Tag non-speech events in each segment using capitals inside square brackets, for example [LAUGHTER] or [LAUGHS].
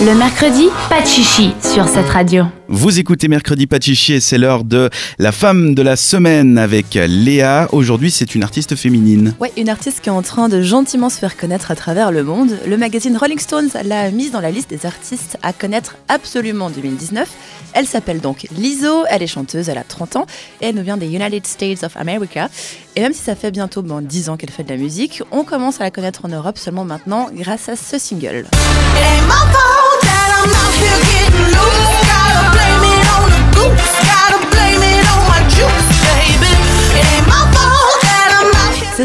Le mercredi, pas de chichi sur cette radio. Vous écoutez Mercredi Pachichi et c'est l'heure de la femme de la semaine avec Léa. Aujourd'hui, c'est une artiste féminine. Ouais, une artiste qui est en train de gentiment se faire connaître à travers le monde. Le magazine Rolling Stones l'a mise dans la liste des artistes à connaître absolument en 2019. Elle s'appelle donc Lizzo, elle est chanteuse, elle a 30 ans et elle nous vient des United States of America. Et même si ça fait bientôt bon, 10 ans qu'elle fait de la musique, on commence à la connaître en Europe seulement maintenant grâce à ce single. C'est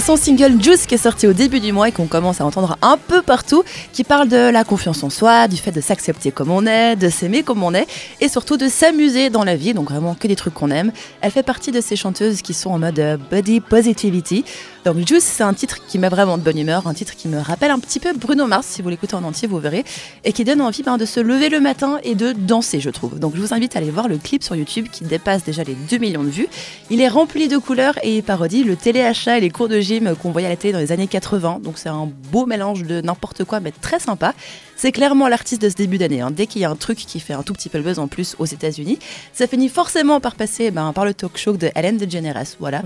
son single Juice qui est sorti au début du mois et qu'on commence à entendre un peu partout, qui parle de la confiance en soi, du fait de s'accepter comme on est, de s'aimer comme on est, et surtout de s'amuser dans la vie, donc vraiment que des trucs qu'on aime. Elle fait partie de ces chanteuses qui sont en mode euh, body positivity. Donc Juice, c'est un titre qui met vraiment de bonne humeur, un titre qui me rappelle un petit peu Bruno Mars, si vous l'écoutez en entier, vous verrez, et qui donne envie ben, de se lever le matin et de danser, je trouve. Donc je vous invite à aller voir le clip sur YouTube qui dépasse déjà les 2 millions de vues. Il est rempli de couleurs et il parodie le téléachat et les cours de gym qu'on voyait à la télé dans les années 80. Donc c'est un beau mélange de n'importe quoi, mais très sympa. C'est clairement l'artiste de ce début d'année. hein. Dès qu'il y a un truc qui fait un tout petit peu le buzz en plus aux États-Unis, ça finit forcément par passer ben, par le talk show de Ellen DeGeneres. Voilà.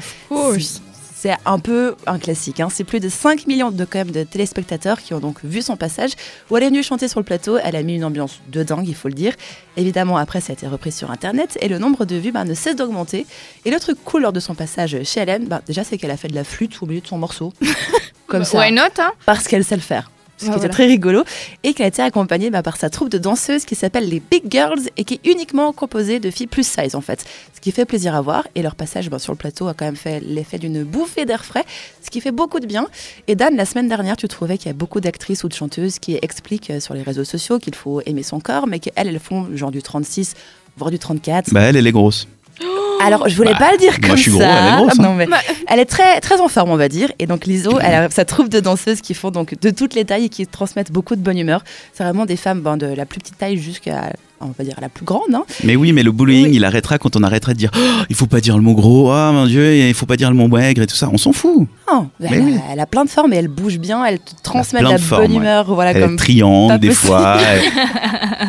C'est- C'est un peu un classique. hein. C'est plus de 5 millions de, quand même, de téléspectateurs qui ont donc vu son passage. Où elle est venue chanter sur le plateau. Elle a mis une ambiance de dingue, il faut le dire. Évidemment, après, ça a été repris sur Internet et le nombre de vues ben, ne cesse d'augmenter. Et le truc cool lors de son passage chez Hélène, ben, déjà, c'est qu'elle a fait de la flûte au milieu de son morceau. [LAUGHS] Comme ça. Why not hein? Parce qu'elle sait le faire. Ce qui était voilà. très rigolo. Et qu'elle a été accompagnée bah, par sa troupe de danseuses qui s'appelle les Big Girls et qui est uniquement composée de filles plus size en fait. Ce qui fait plaisir à voir. Et leur passage bah, sur le plateau a quand même fait l'effet d'une bouffée d'air frais, ce qui fait beaucoup de bien. Et Dan, la semaine dernière, tu trouvais qu'il y a beaucoup d'actrices ou de chanteuses qui expliquent euh, sur les réseaux sociaux qu'il faut aimer son corps, mais qu'elles, elles font genre du 36, voire du 34. Bah, elle, elle est grosse. Alors, je voulais Bah, pas le dire moi, comme je suis gros, ça. elle est grosse, hein. Non, mais Bah. elle est très, très en forme, on va dire. Et donc, Liso, elle a sa troupe de danseuses qui font donc de toutes les tailles et qui transmettent beaucoup de bonne humeur. C'est vraiment des femmes ben, de la plus petite taille jusqu'à, on va dire, la plus grande. hein. Mais oui, mais le bullying, Oui. il arrêtera quand on arrêtera de dire Oh, il faut pas dire le mot gros, ah mon dieu, il faut pas dire le mot maigre et tout ça. On s'en fout. Non, elle, a, oui. elle a plein de formes et elle bouge bien. Elle te transmet de la formes, bonne ouais. humeur. Voilà, elle comme... est triangle des fois. [LAUGHS]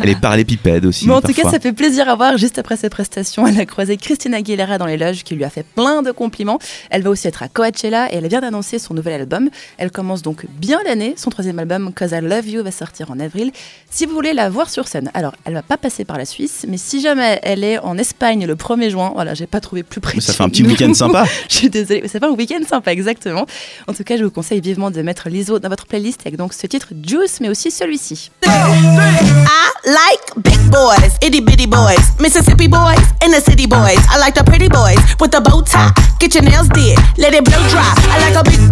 Elle, elle est parallépipède aussi. Mais en tout cas, ça fait plaisir à voir. Juste après ses prestations, elle a croisé Christina Aguilera dans les loges qui lui a fait plein de compliments. Elle va aussi être à Coachella et elle vient d'annoncer son nouvel album. Elle commence donc bien l'année. Son troisième album, Cause I Love You, va sortir en avril. Si vous voulez la voir sur scène, alors elle va pas passer par la Suisse, mais si jamais elle est en Espagne le 1er juin, voilà, j'ai pas trouvé plus près. Mais ça fait un petit week-end sympa. [LAUGHS] Je suis désolée, mais c'est pas un week-end sympa, exactement. En tout cas, je vous conseille vivement de mettre l'ISO dans votre playlist avec donc ce titre Juice, mais aussi celui-ci. I like big boys, itty bitty boys, Mississippi boys, and the city boys. I like the pretty boys with the bow tie. Get your nails did, let it blow dry. I like a big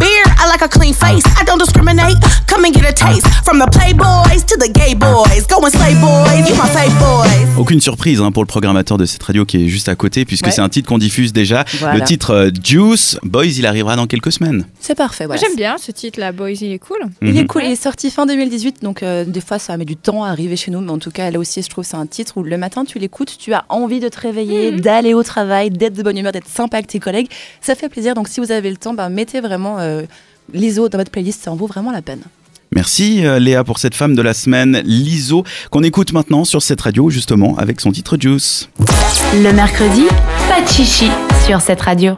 like a clean face. I don't discriminate. Come and get a taste from the playboys to the gay boys. Go and slay boys, you my fave boys. Aucune surprise hein, pour le programmateur de cette radio qui est juste à côté, puisque Ouais. c'est un titre qu'on diffuse déjà. Voilà. Le titre euh, Juice, Boys, il arrivera dans quelques semaines. C'est parfait, voilà. j'aime bien ce titre là, Boys, il est cool. Il est Mhm. cool, il est sorti fin 2018, donc euh, des fois ça met du temps à arriver chez nous, mais en tout cas là aussi je trouve c'est un titre où le matin tu l'écoutes, tu as envie de te réveiller, d'aller au travail, d'être de bonne humeur, d'être sympa avec tes collègues, ça fait plaisir, donc si vous avez le temps, bah, mettez vraiment euh, l'ISO dans votre playlist, ça en vaut vraiment la peine. Merci euh, Léa pour cette femme de la semaine, Liso, qu'on écoute maintenant sur cette radio justement avec son titre Juice. Le mercredi, pas de chichi sur cette radio.